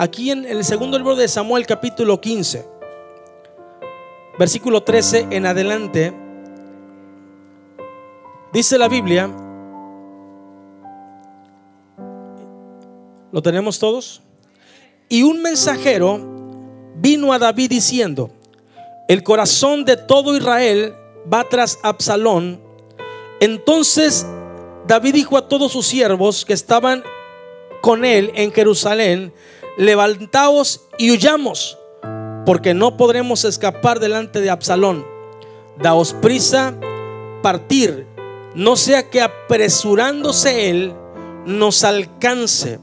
Aquí en el segundo libro de Samuel capítulo 15, versículo 13 en adelante, dice la Biblia, ¿lo tenemos todos? Y un mensajero vino a David diciendo, el corazón de todo Israel va tras Absalón. Entonces David dijo a todos sus siervos que estaban con él en Jerusalén, levantaos y huyamos, porque no podremos escapar delante de Absalón. Daos prisa, partir, no sea que apresurándose él nos alcance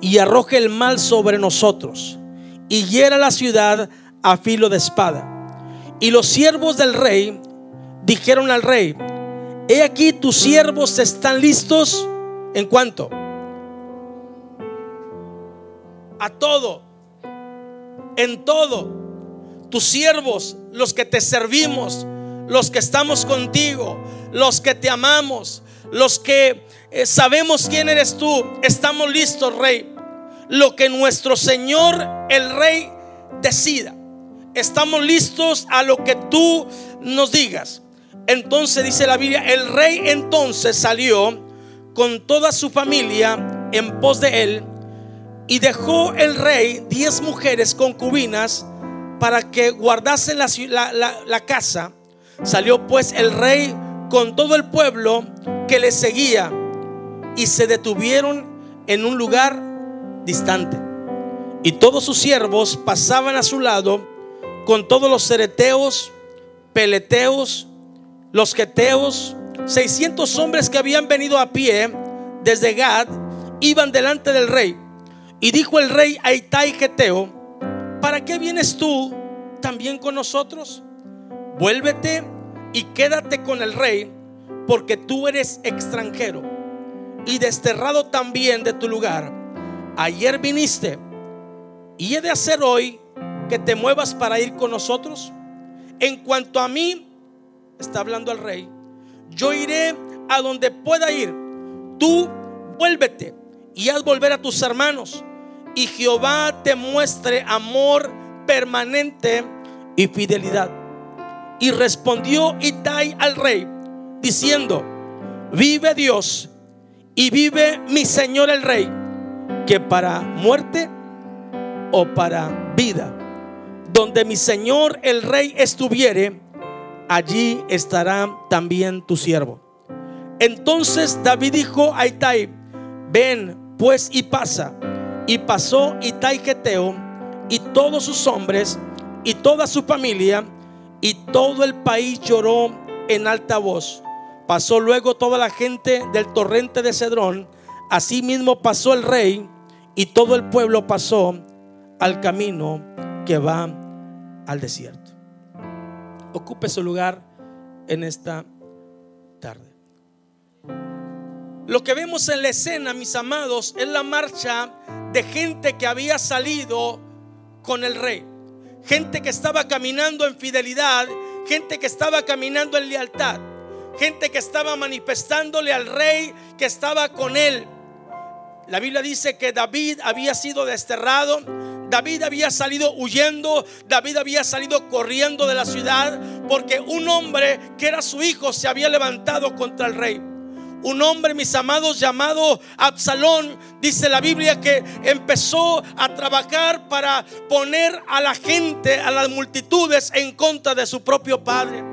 y arroje el mal sobre nosotros y hiera la ciudad a filo de espada. Y los siervos del rey dijeron al rey, he aquí tus siervos están listos en cuanto a todo, en todo. Tus siervos, los que te servimos, los que estamos contigo, los que te amamos, los que eh, sabemos quién eres tú, estamos listos, rey. Lo que nuestro Señor, el rey, decida. Estamos listos a lo que tú nos digas. Entonces dice la Biblia, el rey entonces salió con toda su familia en pos de él y dejó el rey diez mujeres concubinas para que guardasen la, casa. Salió pues el rey con todo el pueblo que le seguía y se detuvieron en un lugar distante. Y todos sus siervos pasaban a su lado con todos los cereteos, peleteos, los queteos, 600 hombres que habían venido a pie desde Gad, iban delante del rey. Y dijo el rey a Itai Geteo, ¿para qué vienes tú también con nosotros? Vuélvete y quédate con el rey, porque tú eres extranjero y desterrado también de tu lugar. Ayer viniste y he de hacer hoy que te muevas para ir con nosotros. En cuanto a mí, está hablando el rey, yo iré a donde pueda ir. Tú vuélvete y haz volver a tus hermanos. Y Jehová te muestre amor permanente y fidelidad. Y respondió Itai al rey, diciendo, vive Dios y vive mi Señor el rey, que para muerte o para vida, donde mi Señor el rey estuviere, allí estará también tu siervo. Entonces David dijo a Itai, ven pues y pasa. Y pasó Itai Geteo y todos sus hombres y toda su familia y todo el país lloró en alta voz. Pasó luego toda la gente del torrente de Cedrón. Asimismo pasó el rey y todo el pueblo pasó al camino que va al desierto ocupe su lugar en esta Lo que vemos en la escena, mis amados, es la marcha de gente que había salido con el rey. Gente que estaba caminando en fidelidad, gente que estaba caminando en lealtad, gente que estaba manifestándole al rey que estaba con él. La Biblia dice que David había sido desterrado, David había salido huyendo, David había salido corriendo de la ciudad porque un hombre que era su hijo se había levantado contra el rey. Un hombre, mis amados, llamado Absalón, dice la Biblia que empezó a trabajar para poner a la gente, a las multitudes en contra de su propio padre.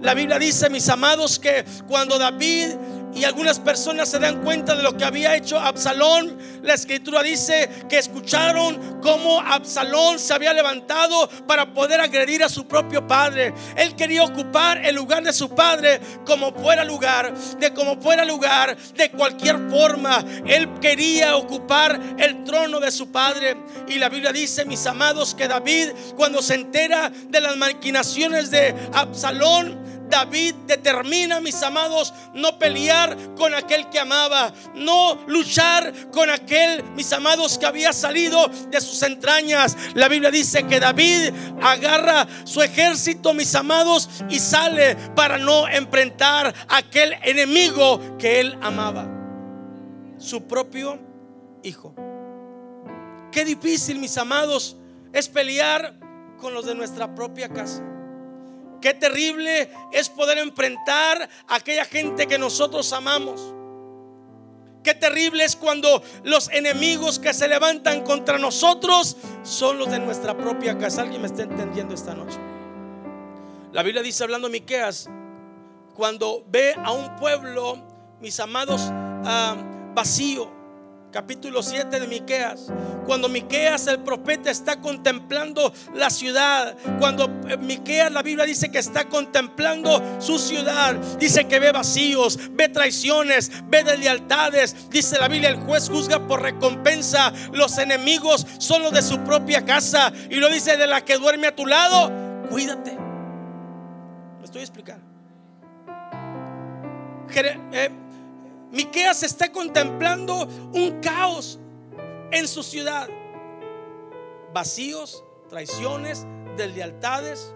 La Biblia dice, mis amados, que cuando David y algunas personas se dan cuenta de lo que había hecho Absalón. La escritura dice que escucharon cómo Absalón se había levantado para poder agredir a su propio padre. Él quería ocupar el lugar de su padre como fuera lugar, de como fuera lugar, de cualquier forma. Él quería ocupar el trono de su padre. Y la Biblia dice, mis amados, que David cuando se entera de las maquinaciones de Absalón, David determina, mis amados, no pelear con aquel que amaba, no luchar con aquel, mis amados, que había salido de sus entrañas. La Biblia dice que David agarra su ejército, mis amados, y sale para no enfrentar aquel enemigo que él amaba, su propio hijo. qué difícil, mis amados, es pelear con los de nuestra propia casa. Qué terrible es poder enfrentar a aquella gente que nosotros amamos. Qué terrible es cuando los enemigos que se levantan contra nosotros son los de nuestra propia casa. Alguien me está entendiendo esta noche. La Biblia dice, hablando Miqueas, cuando ve a un pueblo, mis amados, ah, vacío, capítulo 7 de Miqueas. Cuando Miqueas el profeta está contemplando la ciudad, cuando eh, Miqueas la Biblia dice que está contemplando su ciudad, dice que ve vacíos, ve traiciones, ve deslealtades. Dice la Biblia, el juez juzga por recompensa, los enemigos son los de su propia casa y lo dice de la que duerme a tu lado, cuídate. Me estoy explicando. Eh, Miqueas está contemplando un caos en su ciudad. Vacíos, traiciones, deslealtades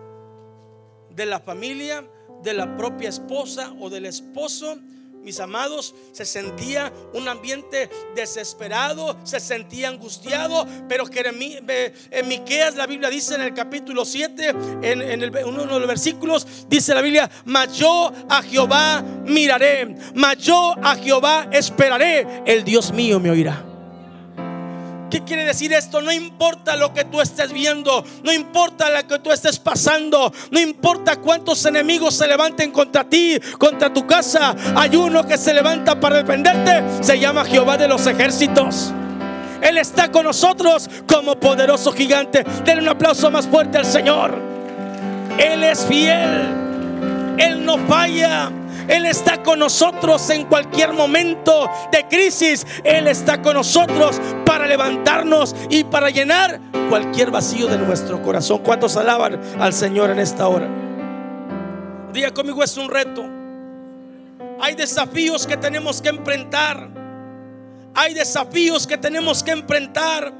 de la familia, de la propia esposa o del esposo mis amados, se sentía un ambiente desesperado, se sentía angustiado, pero en Miqueas la Biblia dice en el capítulo 7, en, el, uno de los versículos, dice la Biblia, mas yo a Jehová miraré, mas yo a Jehová esperaré, el Dios mío me oirá. ¿Qué quiere decir esto? No importa lo que tú estés viendo, no importa lo que tú estés pasando, no importa cuántos enemigos se levanten contra ti, contra tu casa. Hay uno que se levanta para defenderte, se llama Jehová de los ejércitos. Él está con nosotros como poderoso gigante. Denle un aplauso más fuerte al Señor. Él es fiel. Él no falla. Él está con nosotros en cualquier momento de crisis. Él está con nosotros para levantarnos y para llenar cualquier vacío de nuestro corazón. ¿Cuántos alaban al Señor en esta hora? Día conmigo es un reto. Hay desafíos que tenemos que enfrentar. Hay desafíos que tenemos que enfrentar.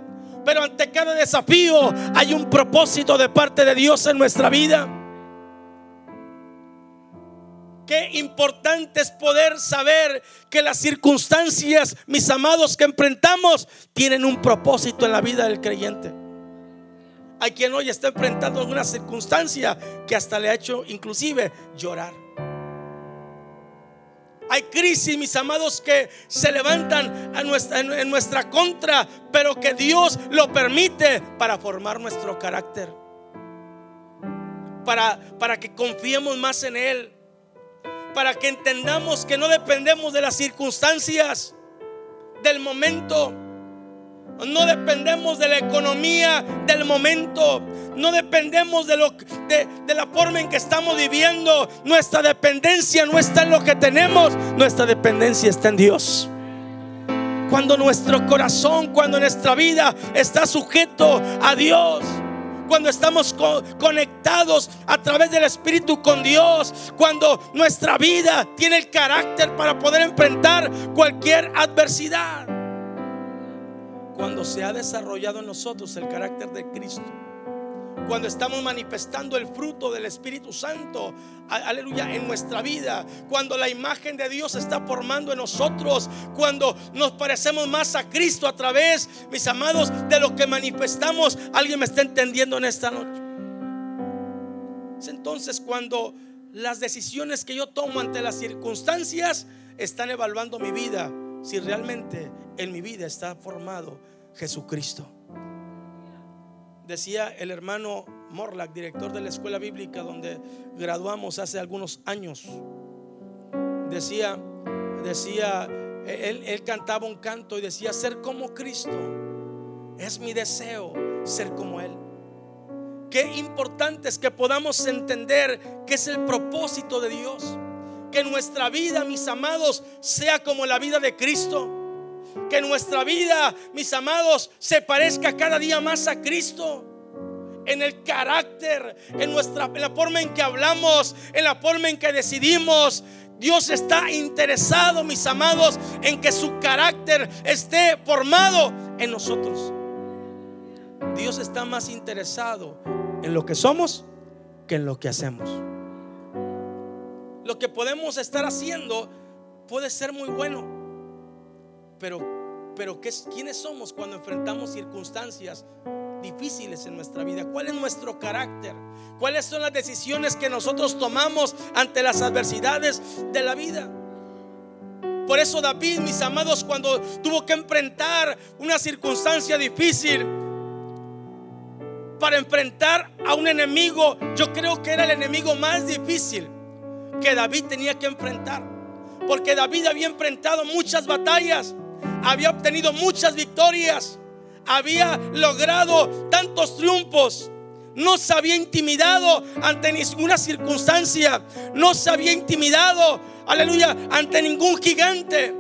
Pero ante cada desafío hay un propósito de parte de Dios en nuestra vida. Qué importante es poder saber que las circunstancias, mis amados, que enfrentamos, tienen un propósito en la vida del creyente. Hay quien hoy está enfrentando alguna circunstancia que hasta le ha hecho inclusive llorar. Hay crisis, mis amados, que se levantan en nuestra contra, pero que Dios lo permite para formar nuestro carácter. Para, para que confiemos más en Él para que entendamos que no dependemos de las circunstancias del momento. No dependemos de la economía del momento. No dependemos de, lo, de, de, la forma en que estamos viviendo. Nuestra dependencia no está en lo que tenemos. Nuestra dependencia está en Dios. Cuando nuestro corazón, cuando nuestra vida está sujeto a Dios cuando estamos conectados a través del Espíritu con Dios, cuando nuestra vida tiene el carácter para poder enfrentar cualquier adversidad, cuando se ha desarrollado en nosotros el carácter de Cristo cuando estamos manifestando el fruto del Espíritu Santo, aleluya, en nuestra vida, cuando la imagen de Dios está formando en nosotros, cuando nos parecemos más a Cristo a través, mis amados, de lo que manifestamos, alguien me está entendiendo en esta noche. Entonces, cuando las decisiones que yo tomo ante las circunstancias están evaluando mi vida, si realmente en mi vida está formado Jesucristo. Decía el hermano Morlack, director de la escuela bíblica donde graduamos hace algunos años. Decía, decía, él, él cantaba un canto y decía, ser como Cristo. Es mi deseo ser como Él. Qué importante es que podamos entender que es el propósito de Dios. Que nuestra vida, mis amados, sea como la vida de Cristo que nuestra vida, mis amados, se parezca cada día más a Cristo. En el carácter, en nuestra en la forma en que hablamos, en la forma en que decidimos. Dios está interesado, mis amados, en que su carácter esté formado en nosotros. Dios está más interesado en lo que somos que en lo que hacemos. Lo que podemos estar haciendo puede ser muy bueno, pero Pero ¿qué, ¿quiénes somos cuando enfrentamos circunstancias difíciles en nuestra vida? ¿Cuál es nuestro carácter? ¿Cuáles son las decisiones que nosotros tomamos ante las adversidades de la vida? Por eso David, mis amados, cuando tuvo que enfrentar una circunstancia difícil, para enfrentar a un enemigo, yo creo que era el enemigo más difícil que David tenía que enfrentar. Porque David había enfrentado muchas batallas, había obtenido muchas victorias, había logrado tantos triunfos. No se había intimidado ante ninguna circunstancia. No se había intimidado, aleluya, ante ningún gigante.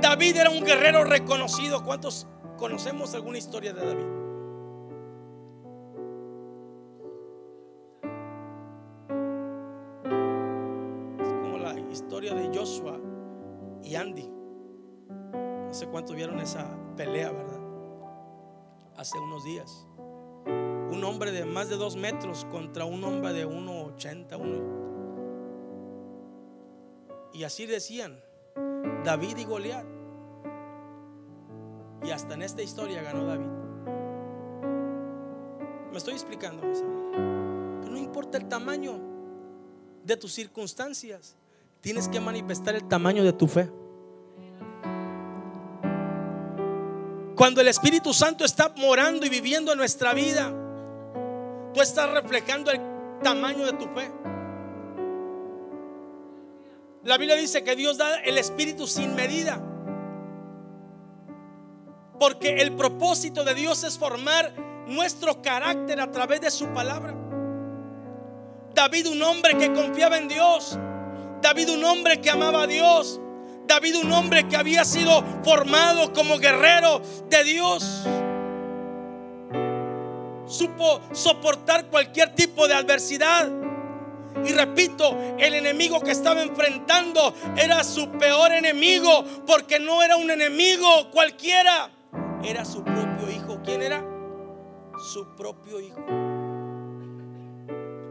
David era un guerrero reconocido. ¿Cuántos conocemos alguna historia de David? historia de Joshua y Andy. No sé cuántos vieron esa pelea, ¿verdad? Hace unos días. Un hombre de más de dos metros contra un hombre de 1,80. Uno. Y así decían, David y Goliat. Y hasta en esta historia ganó David. Me estoy explicando, mis amados. Que no importa el tamaño de tus circunstancias tienes que manifestar el tamaño de tu fe. Cuando el Espíritu Santo está morando y viviendo en nuestra vida, tú estás reflejando el tamaño de tu fe. La Biblia dice que Dios da el Espíritu sin medida. Porque el propósito de Dios es formar nuestro carácter a través de su palabra. David, un hombre que confiaba en Dios, David un hombre que amaba a Dios. David un hombre que había sido formado como guerrero de Dios. Supo soportar cualquier tipo de adversidad. Y repito, el enemigo que estaba enfrentando era su peor enemigo porque no era un enemigo cualquiera. Era su propio hijo. ¿Quién era? Su propio hijo.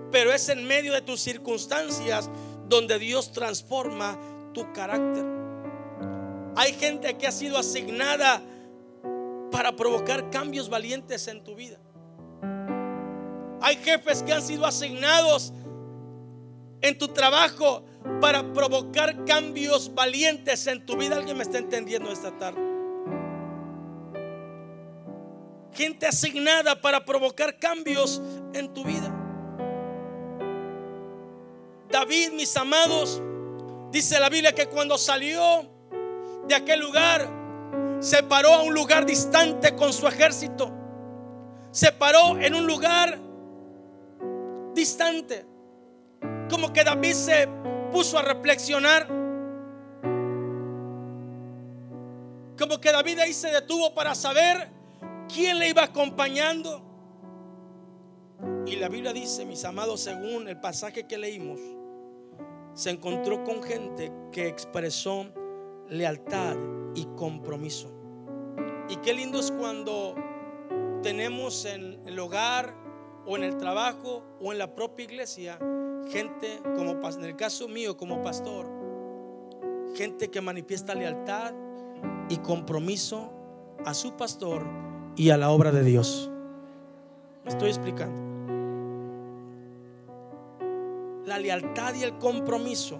Pero es en medio de tus circunstancias donde Dios transforma tu carácter. Hay gente que ha sido asignada para provocar cambios valientes en tu vida. Hay jefes que han sido asignados en tu trabajo para provocar cambios valientes en tu vida. ¿Alguien me está entendiendo esta tarde? Gente asignada para provocar cambios en tu vida. David, mis amados, dice la Biblia que cuando salió de aquel lugar, se paró a un lugar distante con su ejército. Se paró en un lugar distante. Como que David se puso a reflexionar. Como que David ahí se detuvo para saber quién le iba acompañando. Y la Biblia dice, mis amados, según el pasaje que leímos, se encontró con gente que expresó lealtad y compromiso. Y qué lindo es cuando tenemos en el hogar o en el trabajo o en la propia iglesia gente como en el caso mío como pastor, gente que manifiesta lealtad y compromiso a su pastor y a la obra de Dios. Me estoy explicando la lealtad y el compromiso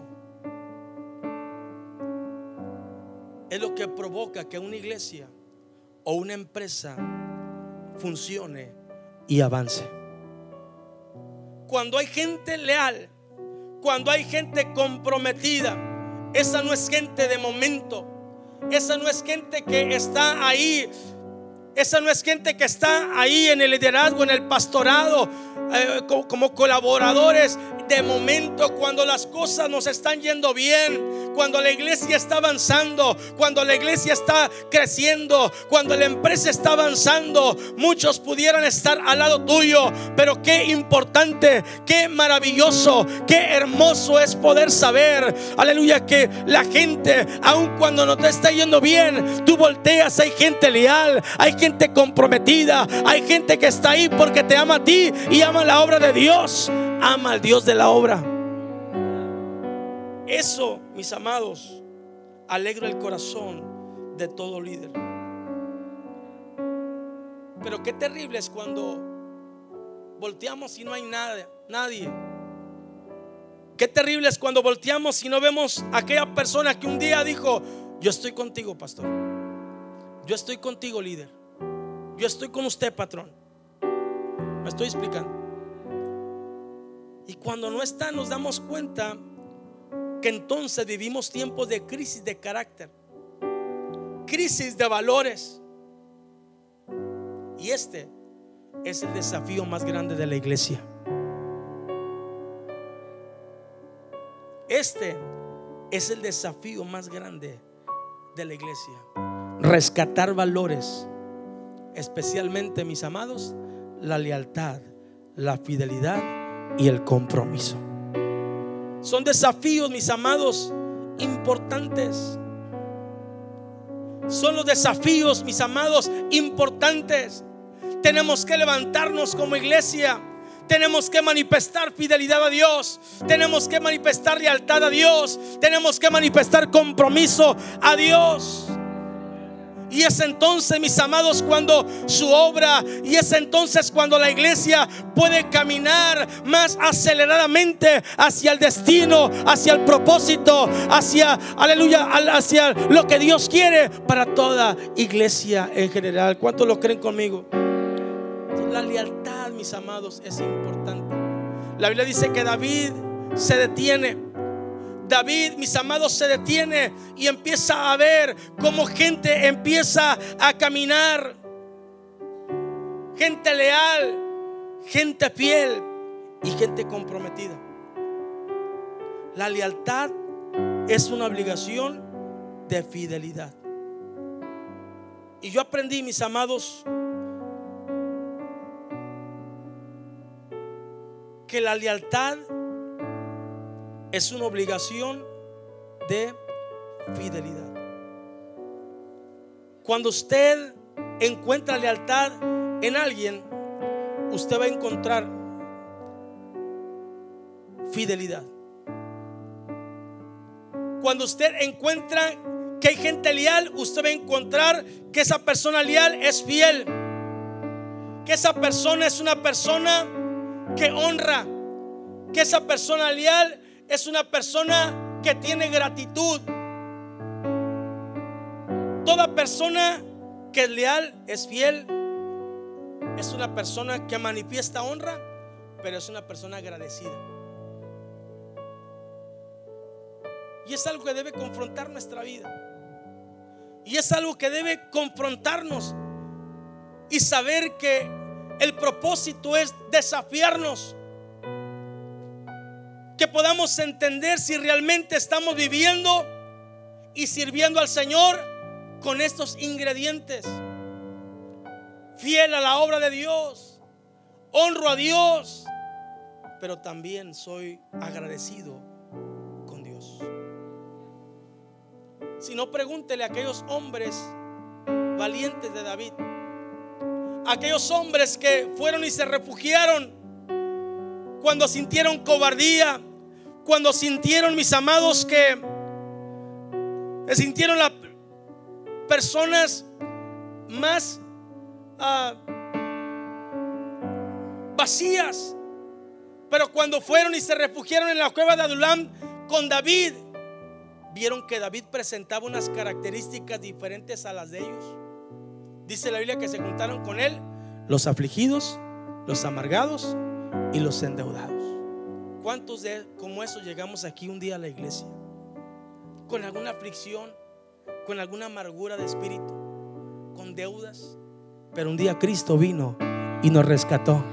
es lo que provoca que una iglesia o una empresa funcione y avance. Cuando hay gente leal, cuando hay gente comprometida, esa no es gente de momento, esa no es gente que está ahí, esa no es gente que está ahí en el liderazgo, en el pastorado, eh, como colaboradores de momento, cuando las cosas nos están yendo bien, cuando la iglesia está avanzando, cuando la iglesia está creciendo, cuando la empresa está avanzando, muchos pudieran estar al lado tuyo, pero qué importante, qué maravilloso, qué hermoso es poder saber, aleluya, que la gente, aun cuando no te está yendo bien, tú volteas, hay gente leal, hay gente comprometida, hay gente que está ahí porque te ama a ti y ama la obra de Dios ama al Dios de la obra. Eso, mis amados, alegra el corazón de todo líder. Pero qué terrible es cuando volteamos y no hay nada, nadie. Qué terrible es cuando volteamos y no vemos a aquella persona que un día dijo, yo estoy contigo, pastor. Yo estoy contigo, líder. Yo estoy con usted, patrón. Me estoy explicando. Y cuando no está, nos damos cuenta que entonces vivimos tiempos de crisis de carácter, crisis de valores. Y este es el desafío más grande de la iglesia. Este es el desafío más grande de la iglesia. Rescatar valores, especialmente, mis amados, la lealtad, la fidelidad y el compromiso. Son desafíos, mis amados, importantes. Son los desafíos, mis amados, importantes. Tenemos que levantarnos como iglesia tenemos que manifestar fidelidad a Dios. Tenemos que manifestar lealtad a Dios. Tenemos que manifestar compromiso a Dios. Y es entonces, mis amados, cuando su obra, y es entonces cuando la iglesia puede caminar más aceleradamente hacia el destino, hacia el propósito, hacia, aleluya, hacia lo que Dios quiere para toda iglesia en general. ¿Cuántos lo creen conmigo? La lealtad, mis amados, es importante. La Biblia dice que David se detiene. David, mis amados, se detiene y empieza a ver cómo gente empieza a caminar. Gente leal, gente fiel y gente comprometida. La lealtad es una obligación de fidelidad. Y yo aprendí, mis amados, que la lealtad es una obligación de fidelidad. Cuando usted encuentra lealtad en alguien, usted va a encontrar fidelidad. Cuando usted encuentra que hay gente leal, usted va a encontrar que esa persona leal es fiel. Que esa persona es una persona que honra, que esa persona leal es una persona que tiene gratitud. Toda persona que es leal, es fiel, es una persona que manifiesta honra, pero es una persona agradecida. Y es algo que debe confrontar nuestra vida. Y es algo que debe confrontarnos y saber que el propósito es desafiarnos. Que podamos entender si realmente estamos viviendo y sirviendo al Señor con estos ingredientes. Fiel a la obra de Dios. Honro a Dios. Pero también soy agradecido con Dios. Si no, pregúntele a aquellos hombres valientes de David aquellos hombres que fueron y se refugiaron cuando sintieron cobardía, cuando sintieron, mis amados, que sintieron las personas más ah, vacías. Pero cuando fueron y se refugiaron en la cueva de Adulam con David, vieron que David presentaba unas características diferentes a las de ellos. Dice la Biblia que se juntaron con él los afligidos, los amargados y los endeudados. ¿Cuántos de como eso llegamos aquí un día a la iglesia? Con alguna aflicción, con alguna amargura de espíritu, con deudas. Pero un día Cristo vino y nos rescató,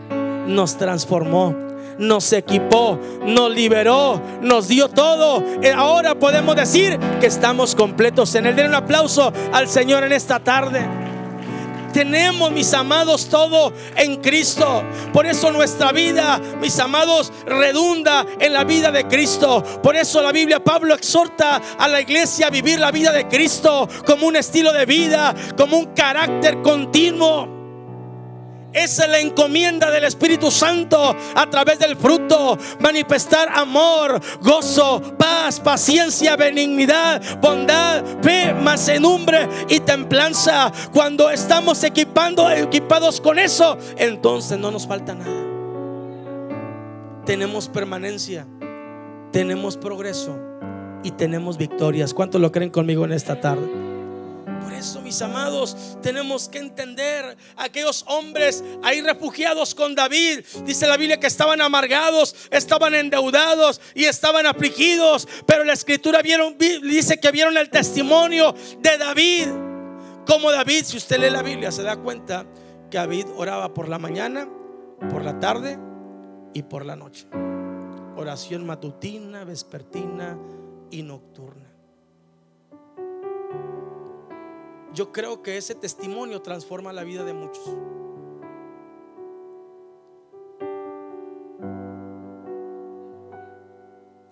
nos transformó, nos equipó, nos liberó, nos dio todo. Y ahora podemos decir que estamos completos en él. Den un aplauso al Señor en esta tarde tenemos, mis amados, todo en Cristo. Por eso nuestra vida, mis amados, redunda en la vida de Cristo. Por eso la Biblia, Pablo exhorta a la iglesia a vivir la vida de Cristo como un estilo de vida, como un carácter continuo. Esa es la encomienda del Espíritu Santo a través del fruto. Manifestar amor, gozo, paz, paciencia, benignidad, bondad, fe, mansedumbre y templanza. Cuando estamos equipando, equipados con eso, entonces no nos falta nada. Tenemos permanencia, tenemos progreso y tenemos victorias. ¿Cuántos lo creen conmigo en esta tarde? Por eso, mis amados, tenemos que entender aquellos hombres ahí refugiados con David. Dice la Biblia que estaban amargados, estaban endeudados y estaban afligidos. Pero la escritura vieron, dice que vieron el testimonio de David. Como David, si usted lee la Biblia, se da cuenta que David oraba por la mañana, por la tarde y por la noche. Oración matutina, vespertina y nocturna. Yo creo que ese testimonio transforma la vida de muchos.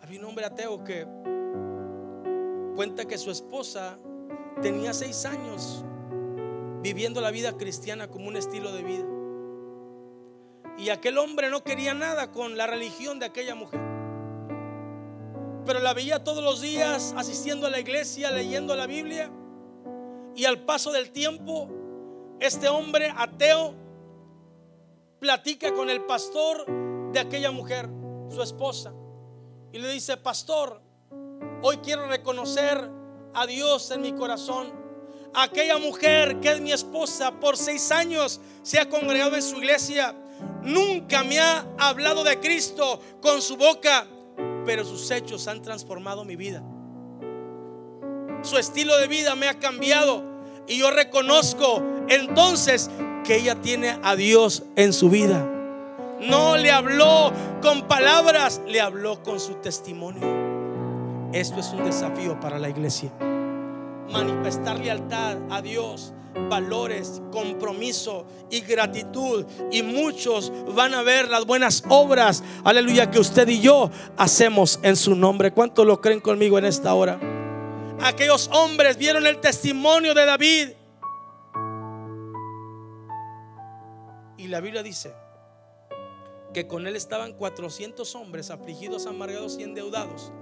Había un hombre ateo que cuenta que su esposa tenía seis años viviendo la vida cristiana como un estilo de vida. Y aquel hombre no quería nada con la religión de aquella mujer. Pero la veía todos los días asistiendo a la iglesia, leyendo la Biblia. Y al paso del tiempo, este hombre ateo platica con el pastor de aquella mujer, su esposa, y le dice, pastor, hoy quiero reconocer a Dios en mi corazón. Aquella mujer que es mi esposa por seis años se ha congregado en su iglesia. Nunca me ha hablado de Cristo con su boca, pero sus hechos han transformado mi vida. Su estilo de vida me ha cambiado. Y yo reconozco entonces que ella tiene a Dios en su vida. No le habló con palabras, le habló con su testimonio. Esto es un desafío para la iglesia. Manifestar lealtad a Dios, valores, compromiso y gratitud. Y muchos van a ver las buenas obras, aleluya, que usted y yo hacemos en su nombre. ¿Cuántos lo creen conmigo en esta hora? Aquellos hombres vieron el testimonio de David. Y la Biblia dice que con él estaban 400 hombres afligidos, amargados y endeudados.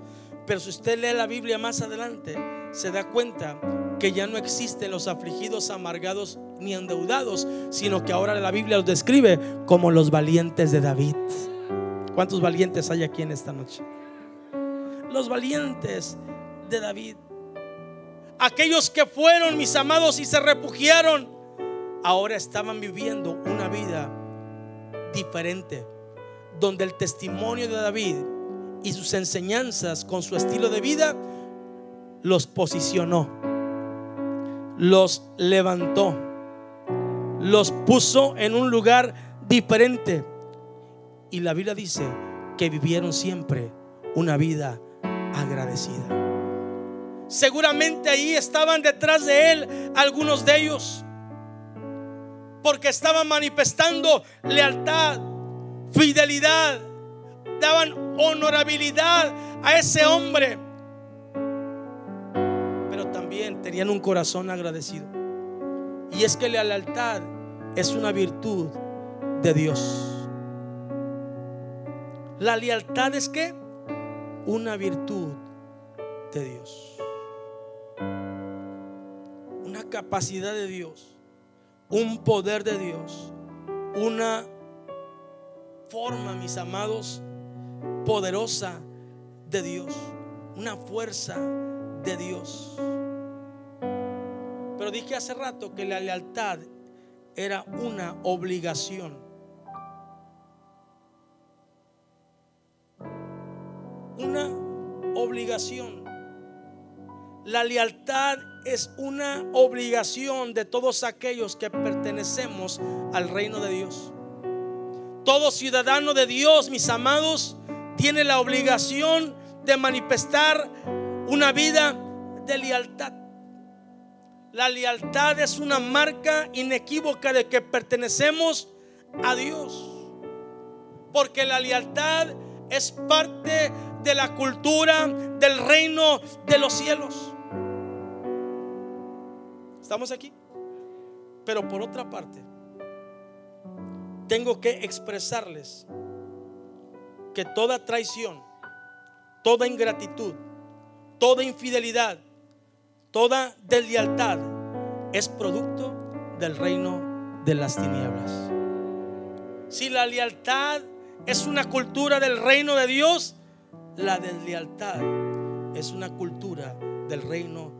Pero si usted lee la Biblia más adelante, se da cuenta que ya no existen los afligidos, amargados ni endeudados, sino que ahora la Biblia los describe como los valientes de David. ¿Cuántos valientes hay aquí en esta noche? Los valientes de David. Aquellos que fueron mis amados y se refugiaron, ahora estaban viviendo una vida diferente, donde el testimonio de David y sus enseñanzas con su estilo de vida los posicionó, los levantó, los puso en un lugar diferente. Y la Biblia dice que vivieron siempre una vida agradecida. Seguramente ahí estaban detrás de él algunos de ellos. Porque estaban manifestando lealtad, fidelidad, daban honorabilidad a ese hombre. Pero también tenían un corazón agradecido. Y es que la lealtad es una virtud de Dios. La lealtad es que una virtud de Dios capacidad de Dios, un poder de Dios, una forma, mis amados, poderosa de Dios, una fuerza de Dios. Pero dije hace rato que la lealtad era una obligación. Una obligación. La lealtad es una obligación de todos aquellos que pertenecemos al reino de Dios. Todo ciudadano de Dios, mis amados, tiene la obligación de manifestar una vida de lealtad. La lealtad es una marca inequívoca de que pertenecemos a Dios. Porque la lealtad es parte de la cultura del reino de los cielos. ¿Estamos aquí? Pero por otra parte, tengo que expresarles que toda traición, toda ingratitud, toda infidelidad, toda deslealtad es producto del reino de las tinieblas. Si la lealtad es una cultura del reino de Dios, la deslealtad es una cultura del reino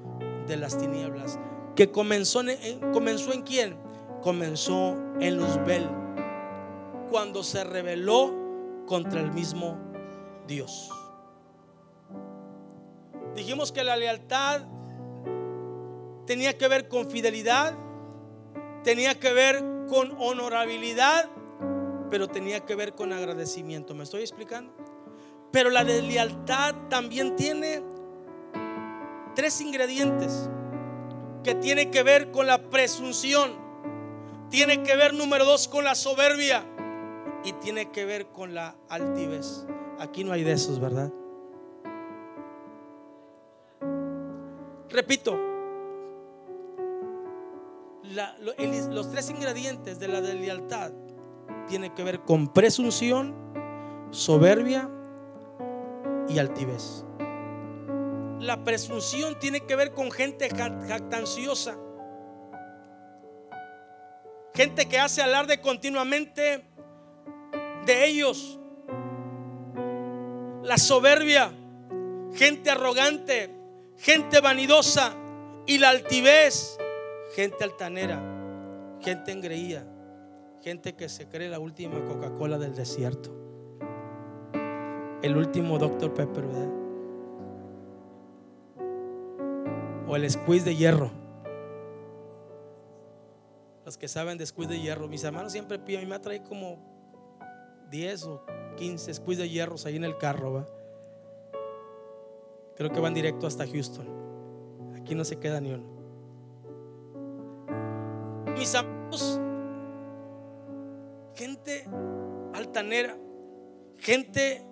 de las tinieblas. Que comenzó en, comenzó en quién? Comenzó en Luzbel, cuando se rebeló contra el mismo Dios. Dijimos que la lealtad tenía que ver con fidelidad, tenía que ver con honorabilidad, pero tenía que ver con agradecimiento. ¿Me estoy explicando? Pero la deslealtad también tiene tres ingredientes que tiene que ver con la presunción, tiene que ver número dos con la soberbia y tiene que ver con la altivez. Aquí no hay de esos, ¿verdad? Repito, los tres ingredientes de la deslealtad tienen que ver con presunción, soberbia y altivez. La presunción tiene que ver con gente jactanciosa. Gente que hace alarde continuamente de ellos. La soberbia, gente arrogante, gente vanidosa y la altivez, gente altanera, gente engreída, gente que se cree la última Coca-Cola del desierto. El último Dr. Pepper. O el squeeze de hierro. Los que saben de squeeze de hierro, mis hermanos siempre piden, mi me trae como 10 o 15 squeeze de hierros ahí en el carro, ¿va? Creo que van directo hasta Houston. Aquí no se queda ni uno. Mis amigos, gente altanera, gente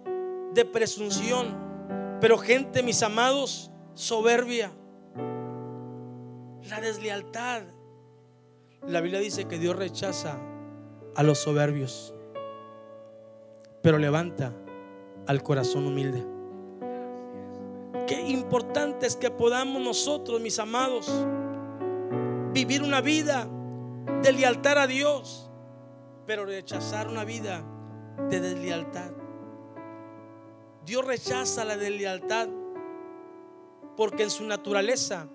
de presunción, pero gente, mis amados, soberbia la deslealtad. La Biblia dice que Dios rechaza a los soberbios, pero levanta al corazón humilde. Qué importante es que podamos nosotros, mis amados, vivir una vida de lealtad a Dios, pero rechazar una vida de deslealtad. Dios rechaza la deslealtad porque en su naturaleza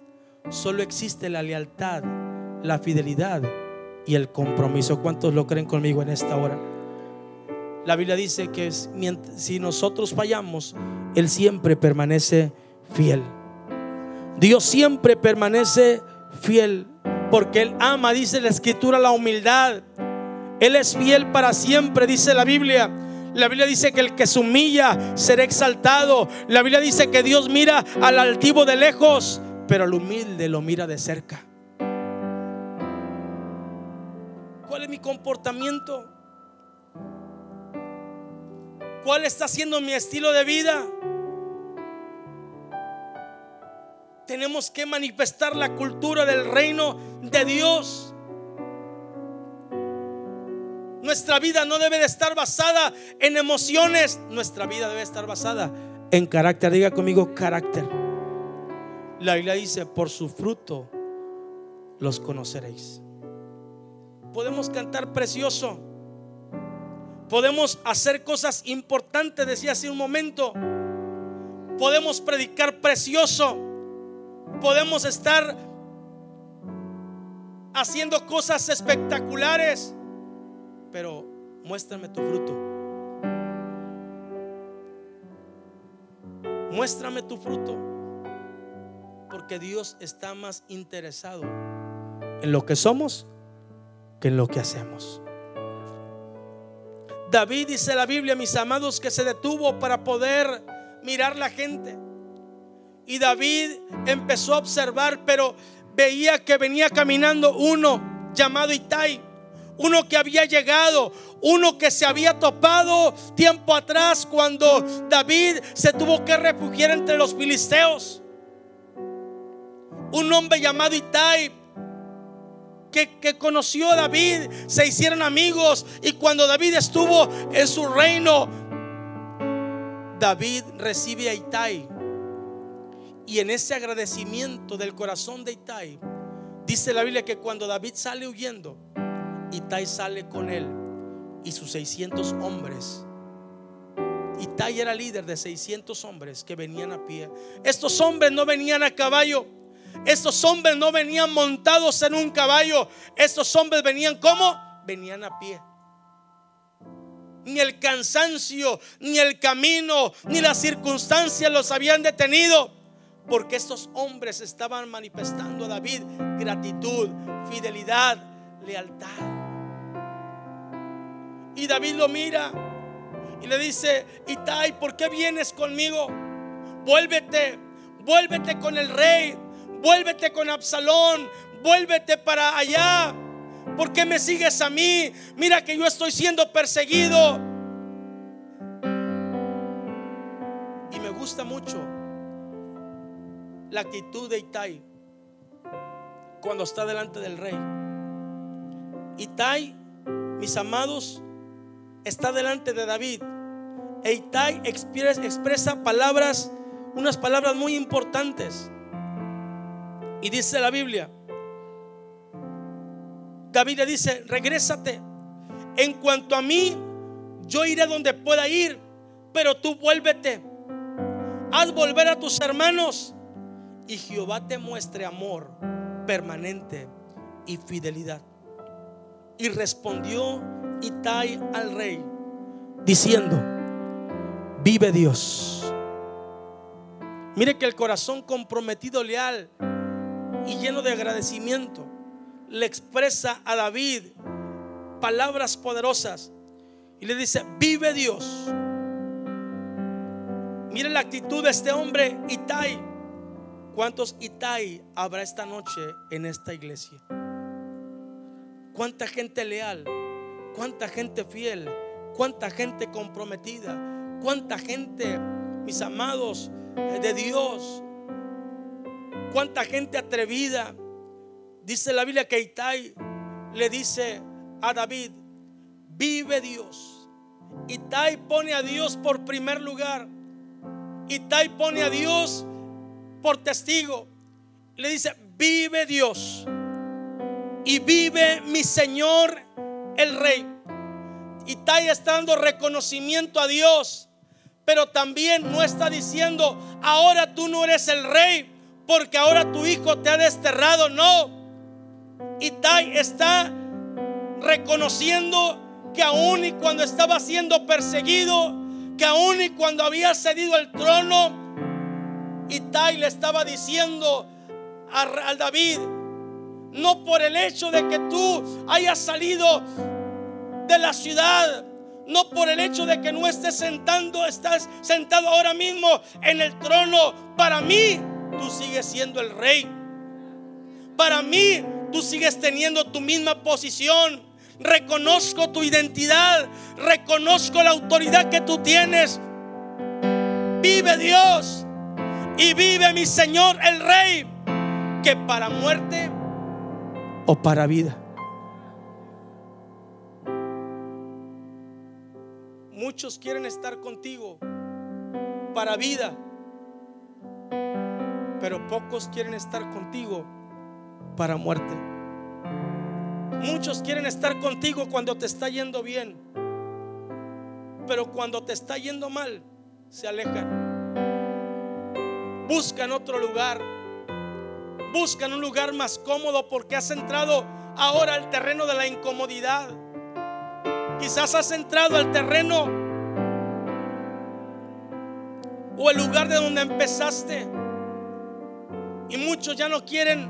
solo existe la lealtad, la fidelidad y el compromiso. ¿Cuántos lo creen conmigo en esta hora? La Biblia dice que si nosotros fallamos, Él siempre permanece fiel. Dios siempre permanece fiel porque Él ama, dice la escritura, la humildad. Él es fiel para siempre, dice la Biblia. La Biblia dice que el que se humilla será exaltado. La Biblia dice que Dios mira al altivo de lejos, pero al humilde lo mira de cerca. ¿Cuál es mi comportamiento? ¿Cuál está siendo mi estilo de vida? Tenemos que manifestar la cultura del reino de Dios. Nuestra vida no debe de estar basada en emociones. Nuestra vida debe estar basada en carácter. Diga conmigo carácter. La Biblia dice, por su fruto los conoceréis. Podemos cantar precioso. Podemos hacer cosas importantes, decía hace un momento. Podemos predicar precioso. Podemos estar haciendo cosas espectaculares. Pero muéstrame tu fruto. Muéstrame tu fruto. Porque Dios está más interesado en lo que somos que en lo que hacemos. David dice la Biblia, mis amados, que se detuvo para poder mirar la gente. Y David empezó a observar, pero veía que venía caminando uno llamado Itai, uno que había llegado, uno que se había topado tiempo atrás cuando David se tuvo que refugiar entre los filisteos un hombre llamado Itai, que, que conoció a David se hicieron amigos y cuando David estuvo en su reino, David recibe a Itai. Y en ese agradecimiento del corazón de Itai, dice la Biblia que cuando David sale huyendo, Itai sale con él y sus 600 hombres. Itai era líder de 600 hombres que venían a pie. Estos hombres no venían a caballo. Estos hombres no venían montados en un caballo. Estos hombres venían como? Venían a pie. Ni el cansancio, ni el camino, ni las circunstancias los habían detenido. Porque estos hombres estaban manifestando a David gratitud, fidelidad, lealtad. Y David lo mira y le dice, Itai, ¿por qué vienes conmigo? Vuélvete, vuélvete con el rey, vuélvete con Absalón, vuélvete para allá. ¿Por qué me sigues a mí? Mira que yo estoy siendo perseguido. Y me gusta mucho la actitud de Itai cuando está delante del rey. Itai, mis amados, está delante de David. E Itai expresa palabras, unas palabras muy importantes. Y dice la Biblia, David le dice, regrésate. En cuanto a mí, yo iré donde pueda ir, pero tú vuélvete. Haz volver a tus hermanos y Jehová te muestre amor permanente y fidelidad. Y respondió Itai al rey, diciendo, vive Dios. Mire que el corazón comprometido, leal y lleno de agradecimiento le expresa a David palabras poderosas y le dice, vive Dios. Mire la actitud de este hombre, Itai. ¿Cuántos Itai habrá esta noche en esta iglesia? ¿Cuánta gente leal? cuánta gente fiel, cuánta gente comprometida, cuánta gente, mis amados de Dios, cuánta gente atrevida. Dice la Biblia que Itai le dice a David, vive Dios. Itai pone a Dios por primer lugar. Itai pone a Dios por testigo. Le dice, vive Dios. Y vive mi Señor el rey. Y está dando reconocimiento a Dios. Pero también no está diciendo, ahora tú no eres el rey, porque ahora tu hijo te ha desterrado. No. Itai está reconociendo que aún y cuando estaba siendo perseguido, que aún y cuando había cedido el trono, Itai le estaba diciendo a, David, no por el hecho de que tú hayas salido de la ciudad, no por el hecho de que no estés sentando, estás sentado ahora mismo en el trono. Para mí, tú sigues siendo el rey. Para mí, tú sigues teniendo tu misma posición. Reconozco tu identidad, reconozco la autoridad que tú tienes. Vive Dios y vive mi Señor el Rey, que para muerte o para vida. Muchos quieren estar contigo para vida, pero pocos quieren estar contigo para muerte. Muchos quieren estar contigo cuando te está yendo bien, pero cuando te está yendo mal, se alejan. Buscan otro lugar buscan un lugar más cómodo porque has entrado ahora al terreno de la incomodidad. Quizás has entrado al terreno o el lugar de donde empezaste. Y muchos ya no quieren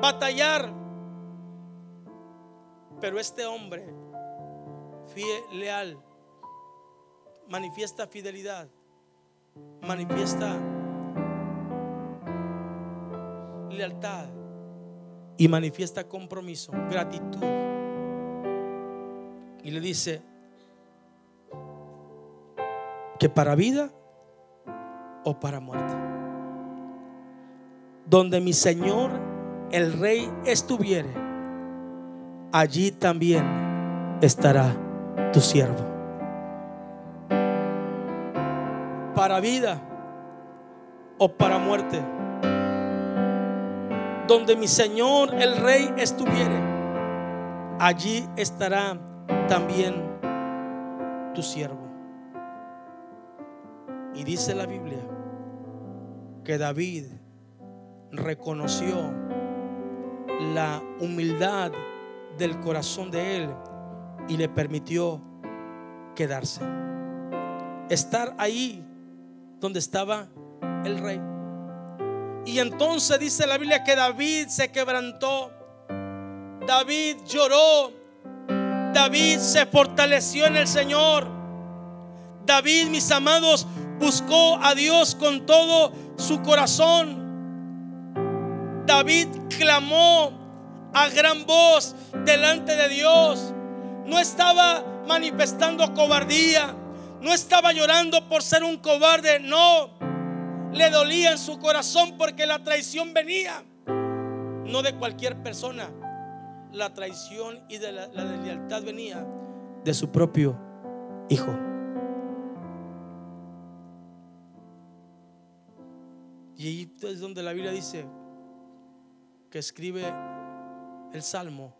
batallar. Pero este hombre, fiel, leal, manifiesta fidelidad, manifiesta lealtad y manifiesta compromiso, gratitud. Y le dice que para vida o para muerte. Donde mi Señor, el Rey, estuviere, allí también estará tu siervo. Para vida o para muerte. Donde mi Señor el Rey estuviere, allí estará también tu siervo. Y dice la Biblia que David reconoció la humildad del corazón de él y le permitió quedarse. Estar ahí donde estaba el rey. Y entonces dice la Biblia que David se quebrantó. David lloró. David se fortaleció en el Señor. David, mis amados, buscó a Dios con todo su corazón. David clamó a gran voz delante de Dios. No estaba manifestando cobardía. No estaba llorando por ser un cobarde. No. Le dolía en su corazón porque la traición venía. No de cualquier persona. La traición y de la, la lealtad venía de su propio hijo. Y ahí es donde la Biblia dice que escribe el Salmo,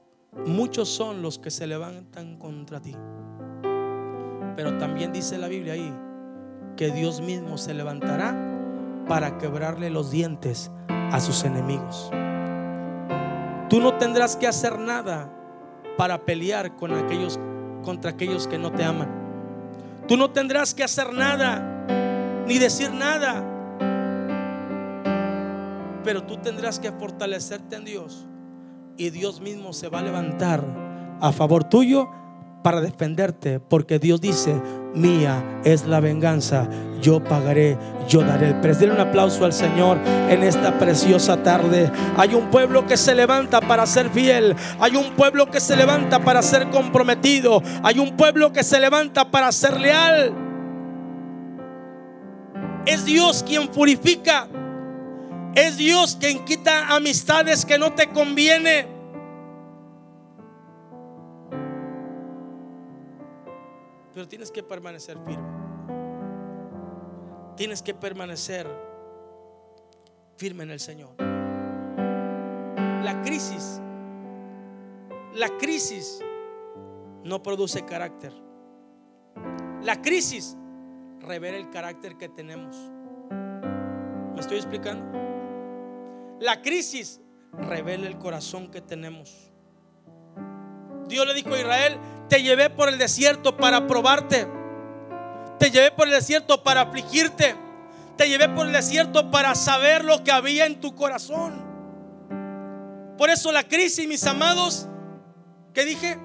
muchos son los que se levantan contra ti. Pero también dice la Biblia ahí que Dios mismo se levantará para quebrarle los dientes a sus enemigos. Tú no tendrás que hacer nada para pelear con aquellos contra aquellos que no te aman. Tú no tendrás que hacer nada ni decir nada pero tú tendrás que fortalecerte en Dios. Y Dios mismo se va a levantar a favor tuyo para defenderte. Porque Dios dice, mía es la venganza. Yo pagaré, yo daré el precio. un aplauso al Señor en esta preciosa tarde. Hay un pueblo que se levanta para ser fiel. Hay un pueblo que se levanta para ser comprometido. Hay un pueblo que se levanta para ser leal. Es Dios quien purifica es Dios quien quita amistades que no te conviene. Pero tienes que permanecer firme. Tienes que permanecer firme en el Señor. La crisis, la crisis no produce carácter. La crisis revela el carácter que tenemos. ¿Me estoy explicando? La crisis revela el corazón que tenemos. Dios le dijo a Israel, te llevé por el desierto para probarte. Te llevé por el desierto para afligirte. Te llevé por el desierto para saber lo que había en tu corazón. Por eso la crisis, mis amados, que dije,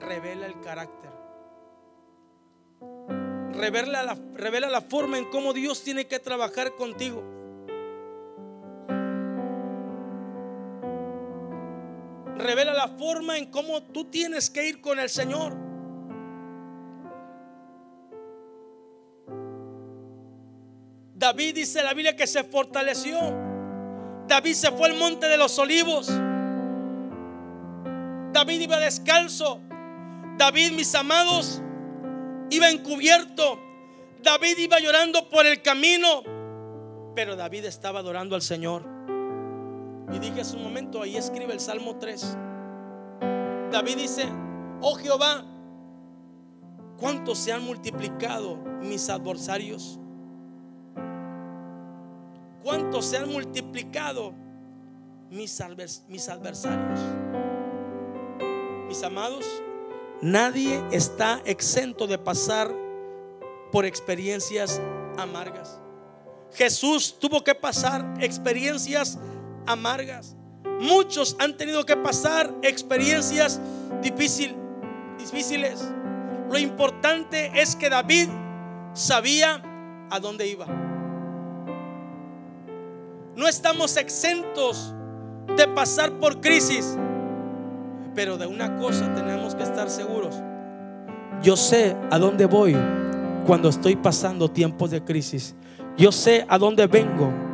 revela el carácter. Revela la, revela la forma en cómo Dios tiene que trabajar contigo. Revela la forma en cómo tú tienes que ir con el Señor. David dice la Biblia que se fortaleció. David se fue al monte de los olivos. David iba descalzo. David, mis amados, iba encubierto. David iba llorando por el camino. Pero David estaba adorando al Señor. Y dije hace un momento, ahí escribe el Salmo 3. David dice, oh Jehová, ¿cuántos se han multiplicado mis adversarios? ¿Cuántos se han multiplicado mis, mis adversarios? Mis amados, nadie está exento de pasar por experiencias amargas. Jesús tuvo que pasar experiencias amargas. Muchos han tenido que pasar experiencias difícil, difíciles. Lo importante es que David sabía a dónde iba. No estamos exentos de pasar por crisis, pero de una cosa tenemos que estar seguros. Yo sé a dónde voy cuando estoy pasando tiempos de crisis. Yo sé a dónde vengo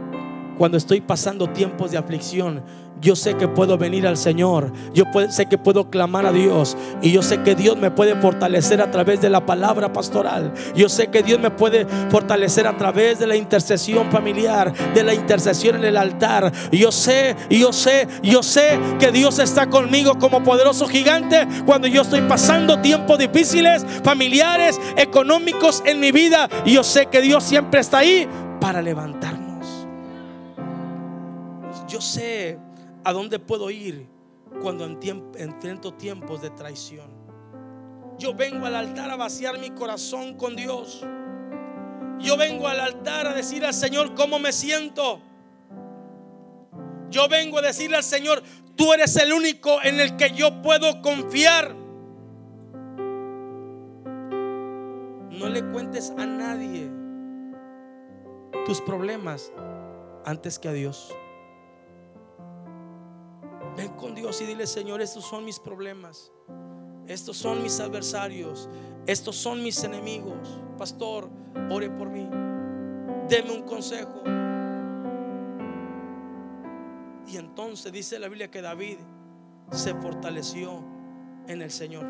cuando estoy pasando tiempos de aflicción, yo sé que puedo venir al Señor. Yo sé que puedo clamar a Dios. Y yo sé que Dios me puede fortalecer a través de la palabra pastoral. Yo sé que Dios me puede fortalecer a través de la intercesión familiar, de la intercesión en el altar. Yo sé, yo sé, yo sé que Dios está conmigo como poderoso gigante cuando yo estoy pasando tiempos difíciles, familiares, económicos en mi vida. Yo sé que Dios siempre está ahí para levantarnos. Yo sé ¿A dónde puedo ir cuando enfrento tiempos de traición? Yo vengo al altar a vaciar mi corazón con Dios. Yo vengo al altar a decir al Señor cómo me siento. Yo vengo a decirle al Señor, tú eres el único en el que yo puedo confiar. No le cuentes a nadie tus problemas antes que a Dios. Ven con Dios y dile, Señor, estos son mis problemas. Estos son mis adversarios. Estos son mis enemigos. Pastor, ore por mí. Deme un consejo. Y entonces dice la Biblia que David se fortaleció en el Señor.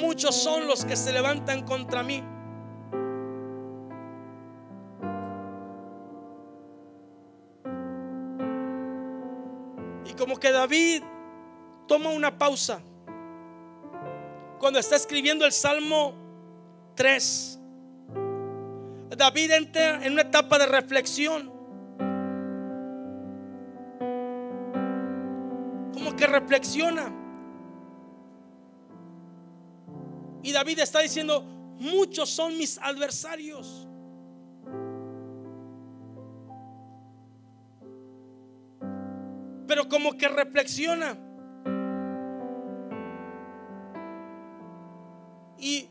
Muchos son los que se levantan contra mí como que David toma una pausa cuando está escribiendo el Salmo 3. David entra en una etapa de reflexión. Como que reflexiona. Y David está diciendo, muchos son mis adversarios. Pero como que reflexiona. Y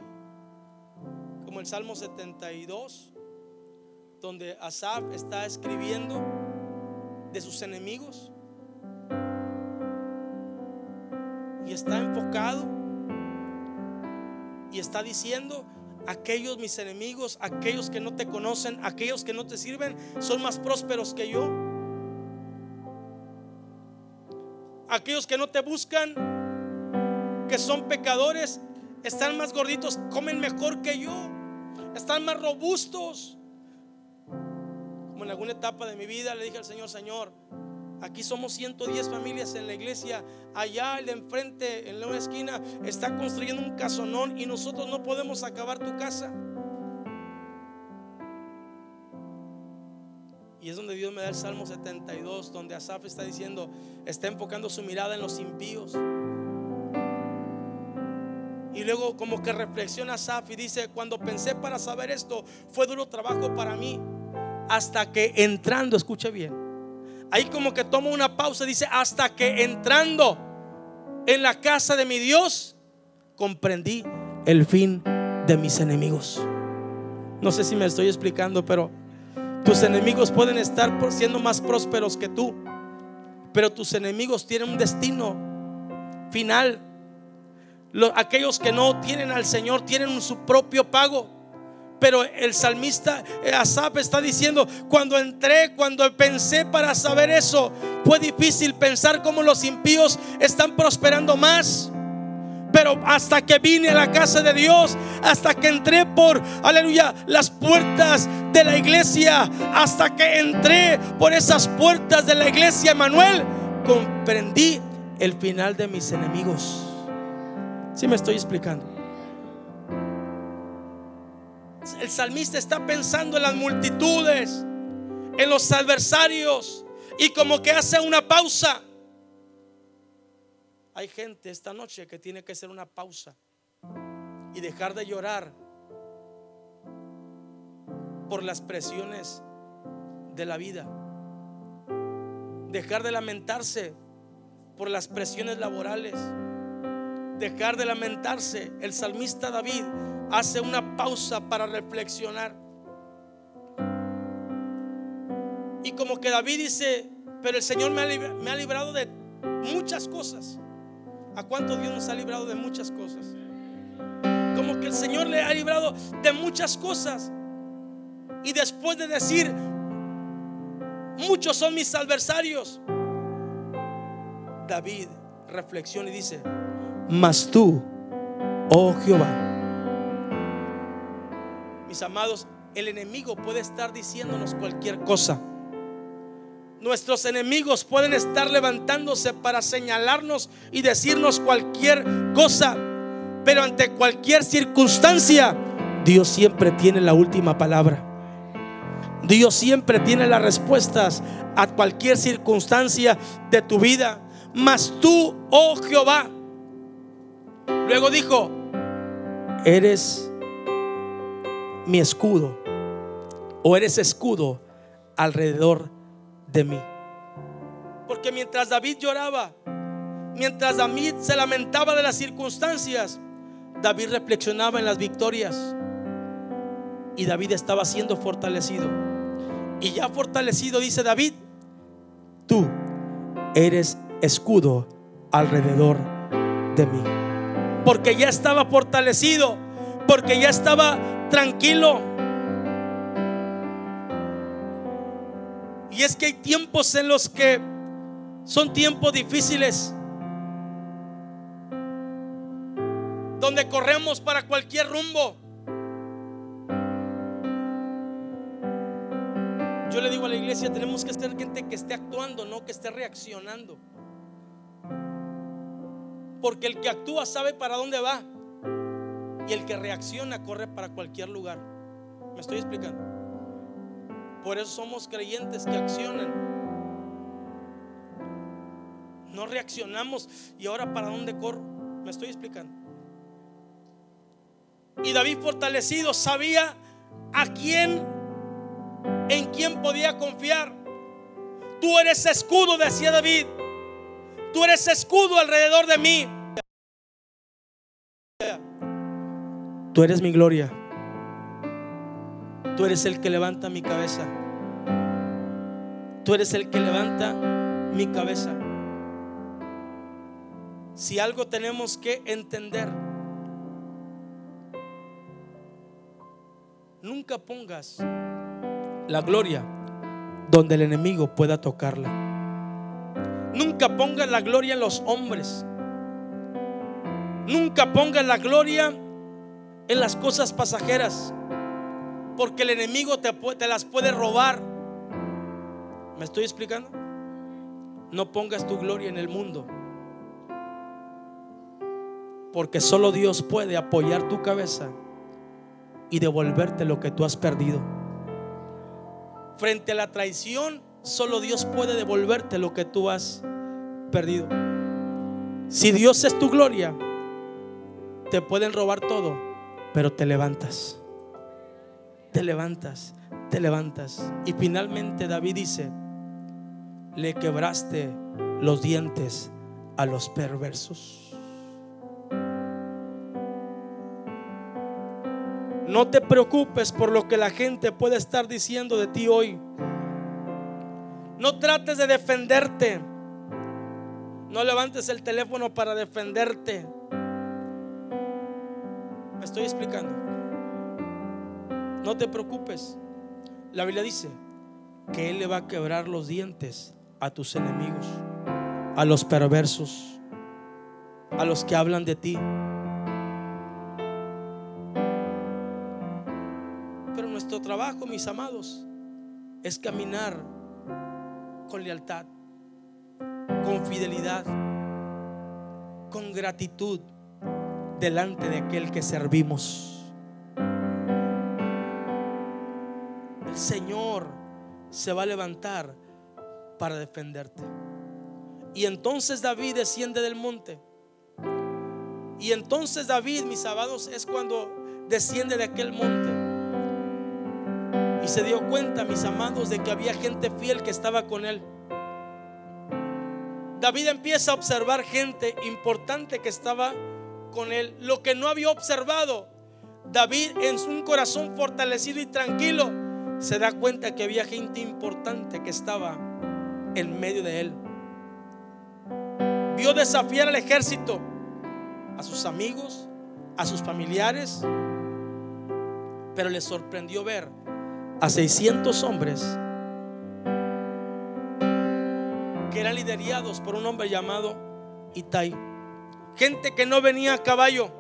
como el Salmo 72, donde Asaf está escribiendo de sus enemigos y está enfocado y está diciendo, aquellos mis enemigos, aquellos que no te conocen, aquellos que no te sirven, son más prósperos que yo. Aquellos que no te buscan, que son pecadores, están más gorditos, comen mejor que yo, están más robustos. Como en alguna etapa de mi vida le dije al Señor, Señor, aquí somos 110 familias en la iglesia, allá el de enfrente, en la esquina, está construyendo un casonón y nosotros no podemos acabar tu casa. Y es donde Dios me da el Salmo 72, donde Asaf está diciendo, está enfocando su mirada en los impíos. Y luego como que reflexiona Asaf y dice, cuando pensé para saber esto, fue duro trabajo para mí. Hasta que entrando, escuche bien, ahí como que toma una pausa y dice, hasta que entrando en la casa de mi Dios, comprendí el fin de mis enemigos. No sé si me estoy explicando, pero tus enemigos pueden estar siendo más prósperos que tú, pero tus enemigos tienen un destino final. aquellos que no tienen al Señor tienen su propio pago. Pero el salmista eh, Asaf está diciendo, cuando entré, cuando pensé para saber eso, fue difícil pensar cómo los impíos están prosperando más. Pero hasta que vine a la casa de Dios, hasta que entré por, aleluya, las puertas de la iglesia, hasta que entré por esas puertas de la iglesia, Manuel, comprendí el final de mis enemigos. Si me estoy explicando? El salmista está pensando en las multitudes, en los adversarios, y como que hace una pausa hay gente esta noche que tiene que hacer una pausa y dejar de llorar por las presiones de la vida. Dejar de lamentarse por las presiones laborales. Dejar de lamentarse. El salmista David hace una pausa para reflexionar. Y como que David dice, pero el Señor me ha, librado de muchas cosas. ¿A cuánto Dios nos ha librado de muchas cosas? Como que el Señor le ha librado de muchas cosas. Y después de decir, muchos son mis adversarios. David reflexiona y dice, mas tú, oh Jehová, mis amados, el enemigo puede estar diciéndonos cualquier cosa. Nuestros enemigos pueden estar levantándose para señalarnos y decirnos cualquier cosa. Pero ante cualquier circunstancia, Dios siempre tiene la última palabra. Dios siempre tiene las respuestas a cualquier circunstancia de tu vida. Mas tú, oh Jehová, luego dijo, eres mi escudo o eres escudo alrededor de mí. Porque mientras David lloraba, mientras David se lamentaba de las circunstancias, David reflexionaba en las victorias. Y David estaba siendo fortalecido. Y ya fortalecido, dice David, tú eres escudo alrededor de mí. Porque ya estaba fortalecido, porque ya estaba tranquilo. Y es que hay tiempos en los que son tiempos difíciles. Donde corremos para cualquier rumbo. Yo le digo a la iglesia, tenemos que ser gente que esté actuando, no que esté reaccionando. Porque el que actúa sabe para dónde va. Y el que reacciona corre para cualquier lugar. ¿Me estoy explicando? Por eso somos creyentes que accionan. No reaccionamos y ahora para dónde corro. Me estoy explicando. Y David fortalecido sabía a quién, en quién podía confiar. Tú eres escudo, decía David. Tú eres escudo alrededor de mí. Tú eres mi gloria. Tú eres el que levanta mi cabeza. Tú eres el que levanta mi cabeza. Si algo tenemos que entender, nunca pongas la gloria donde el enemigo pueda tocarla. Nunca pongas la gloria en los hombres. Nunca pongas la gloria en las cosas pasajeras. Porque el enemigo te, las puede robar. ¿Me estoy explicando? No pongas tu gloria en el mundo. Porque solo Dios puede apoyar tu cabeza y devolverte lo que tú has perdido. Frente a la traición, solo Dios puede devolverte lo que tú has perdido. Si Dios es tu gloria, te pueden robar todo, pero te levantas te levantas, te levantas. Y finalmente David dice, le quebraste los dientes a los perversos. No te preocupes por lo que la gente puede estar diciendo de ti hoy. No trates de defenderte. No levantes el teléfono para defenderte. Me estoy explicando. No te preocupes. La Biblia dice que Él le va a quebrar los dientes a tus enemigos, a los perversos, a los que hablan de ti. Pero nuestro trabajo, mis amados, es caminar con lealtad, con fidelidad, con gratitud delante de aquel que servimos. Señor se va a levantar para defenderte. Y entonces David desciende del monte. Y entonces David, mis amados, es cuando desciende de aquel monte. Y se dio cuenta, mis amados, de que había gente fiel que estaba con él. David empieza a observar gente importante que estaba con él. Lo que no había observado, David en un corazón fortalecido y tranquilo se da cuenta que había gente importante que estaba en medio de él. Vio desafiar al ejército, a sus amigos, a sus familiares, pero le sorprendió ver a 600 hombres que eran liderados por un hombre llamado Itai. Gente que no venía a caballo,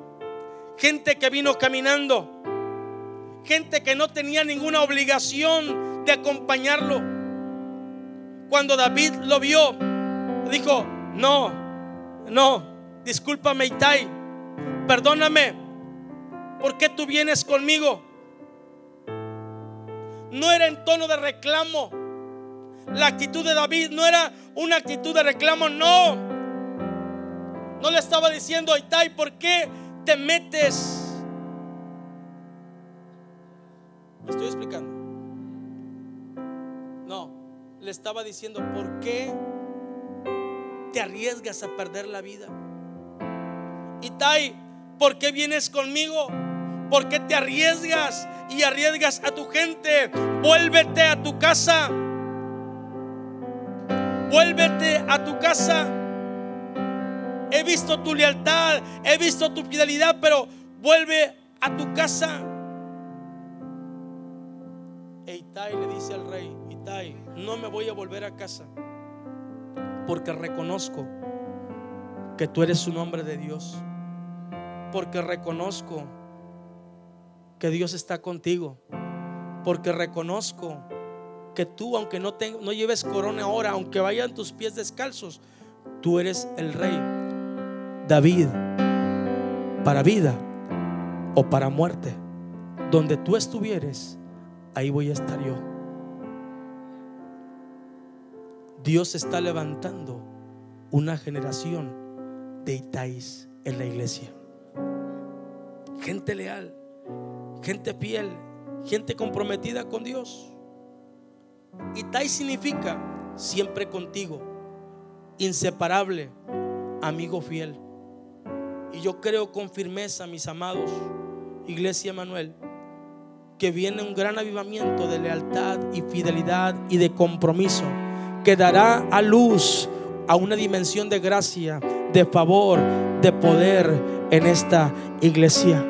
gente que vino caminando, gente que no tenía ninguna obligación de acompañarlo. Cuando David lo vio, dijo, no, no, discúlpame Itai, perdóname, ¿por qué tú vienes conmigo? No era en tono de reclamo. La actitud de David no era una actitud de reclamo, no. No le estaba diciendo Itai, ¿por qué te metes? ¿Me estoy explicando? No, le estaba diciendo, ¿por qué te arriesgas a perder la vida? Itai, ¿por qué vienes conmigo? ¿Por qué te arriesgas y arriesgas a tu gente? Vuélvete a tu casa. Vuélvete a tu casa. He visto tu lealtad, he visto tu fidelidad, pero vuelve a tu casa. E Itai le dice al rey, Itai, no me voy a volver a casa porque reconozco que tú eres un hombre de Dios, porque reconozco que Dios está contigo, porque reconozco que tú, aunque no, no lleves corona ahora, aunque vayan tus pies descalzos, tú eres el rey. David, para vida o para muerte, donde tú estuvieres, ahí voy a estar yo. Dios está levantando una generación de Itais en la iglesia. Gente leal, gente fiel, gente comprometida con Dios. Itai significa siempre contigo, inseparable, amigo fiel. Y yo creo con firmeza, mis amados, Iglesia Manuel, que viene un gran avivamiento de lealtad y fidelidad y de compromiso que dará a luz a una dimensión de gracia, de favor, de poder en esta iglesia.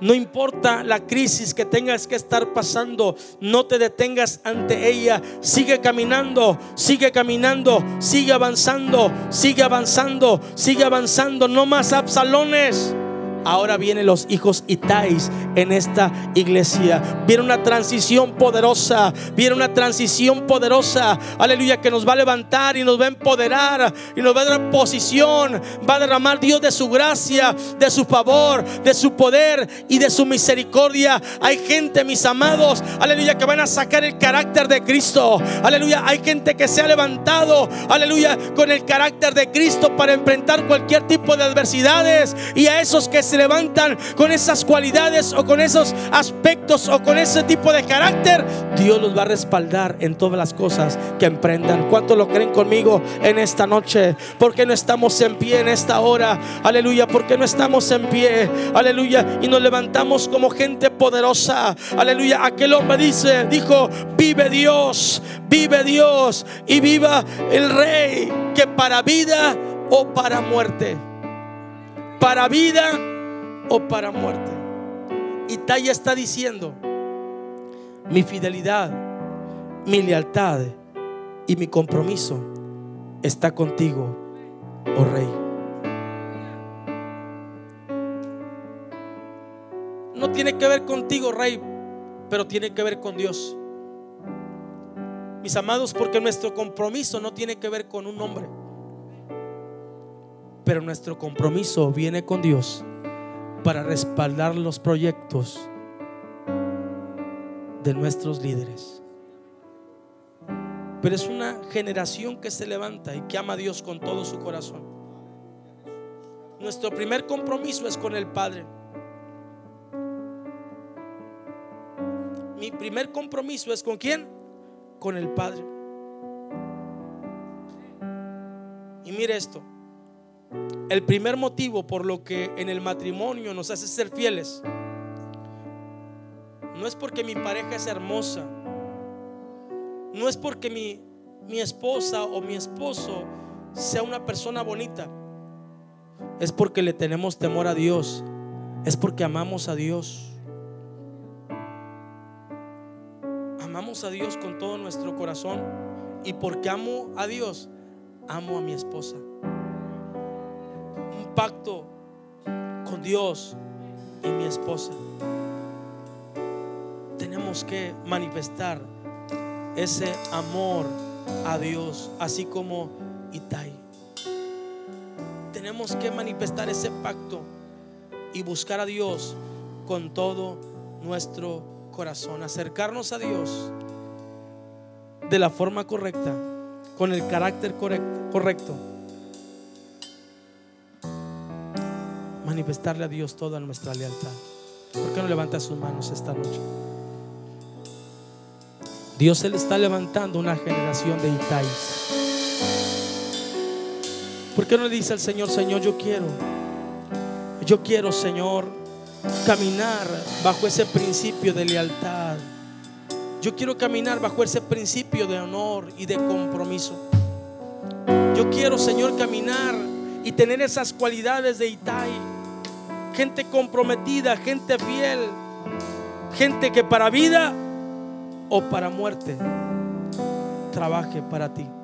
No importa la crisis que tengas que estar pasando, no te detengas ante ella. Sigue caminando, sigue caminando, sigue avanzando, sigue avanzando, sigue avanzando. No más absalones. Ahora vienen los hijos Itais en esta iglesia. Viene una transición poderosa. Viene una transición poderosa. Aleluya. Que nos va a levantar y nos va a empoderar. Y nos va a dar posición. Va a derramar Dios de su gracia, de su favor, de su poder y de su misericordia. Hay gente, mis amados. Aleluya. Que van a sacar el carácter de Cristo. Aleluya. Hay gente que se ha levantado. Aleluya. Con el carácter de Cristo para enfrentar cualquier tipo de adversidades. Y a esos que se levantan con esas cualidades o con esos aspectos o con ese tipo de carácter, Dios los va a respaldar en todas las cosas que emprendan. ¿Cuánto lo creen conmigo en esta noche? porque no estamos en pie en esta hora? Aleluya, porque no estamos en pie? Aleluya, y nos levantamos como gente poderosa. Aleluya, aquel hombre dice, dijo, vive Dios, vive Dios y viva el rey que para vida o para muerte. Para vida o para muerte. Y Taya está diciendo, mi fidelidad, mi lealtad y mi compromiso está contigo, oh rey. No tiene que ver contigo, rey, pero tiene que ver con Dios. Mis amados, porque nuestro compromiso no tiene que ver con un hombre, pero nuestro compromiso viene con Dios para respaldar los proyectos de nuestros líderes. Pero es una generación que se levanta y que ama a Dios con todo su corazón. Nuestro primer compromiso es con el Padre. Mi primer compromiso es con quién? Con el Padre. Y mire esto. El primer motivo por lo que en el matrimonio nos hace ser fieles no es porque mi pareja es hermosa, no es porque mi, mi esposa o mi esposo sea una persona bonita, es porque le tenemos temor a Dios, es porque amamos a Dios. Amamos a Dios con todo nuestro corazón y porque amo a Dios, amo a mi esposa. Pacto con Dios y mi esposa. Tenemos que manifestar ese amor a Dios, así como Itai. Tenemos que manifestar ese pacto y buscar a Dios con todo nuestro corazón, acercarnos a Dios de la forma correcta, con el carácter correcto, correcto. Manifestarle a Dios toda nuestra lealtad. ¿Por qué no levanta sus manos esta noche? Dios se le está levantando una generación de Itais. ¿Por qué no le dice al Señor, Señor, yo quiero, yo quiero, Señor, caminar bajo ese principio de lealtad? Yo quiero caminar bajo ese principio de honor y de compromiso. Yo quiero, Señor, caminar y tener esas cualidades de Itai. Gente comprometida, gente fiel, gente que para vida o para muerte trabaje para ti.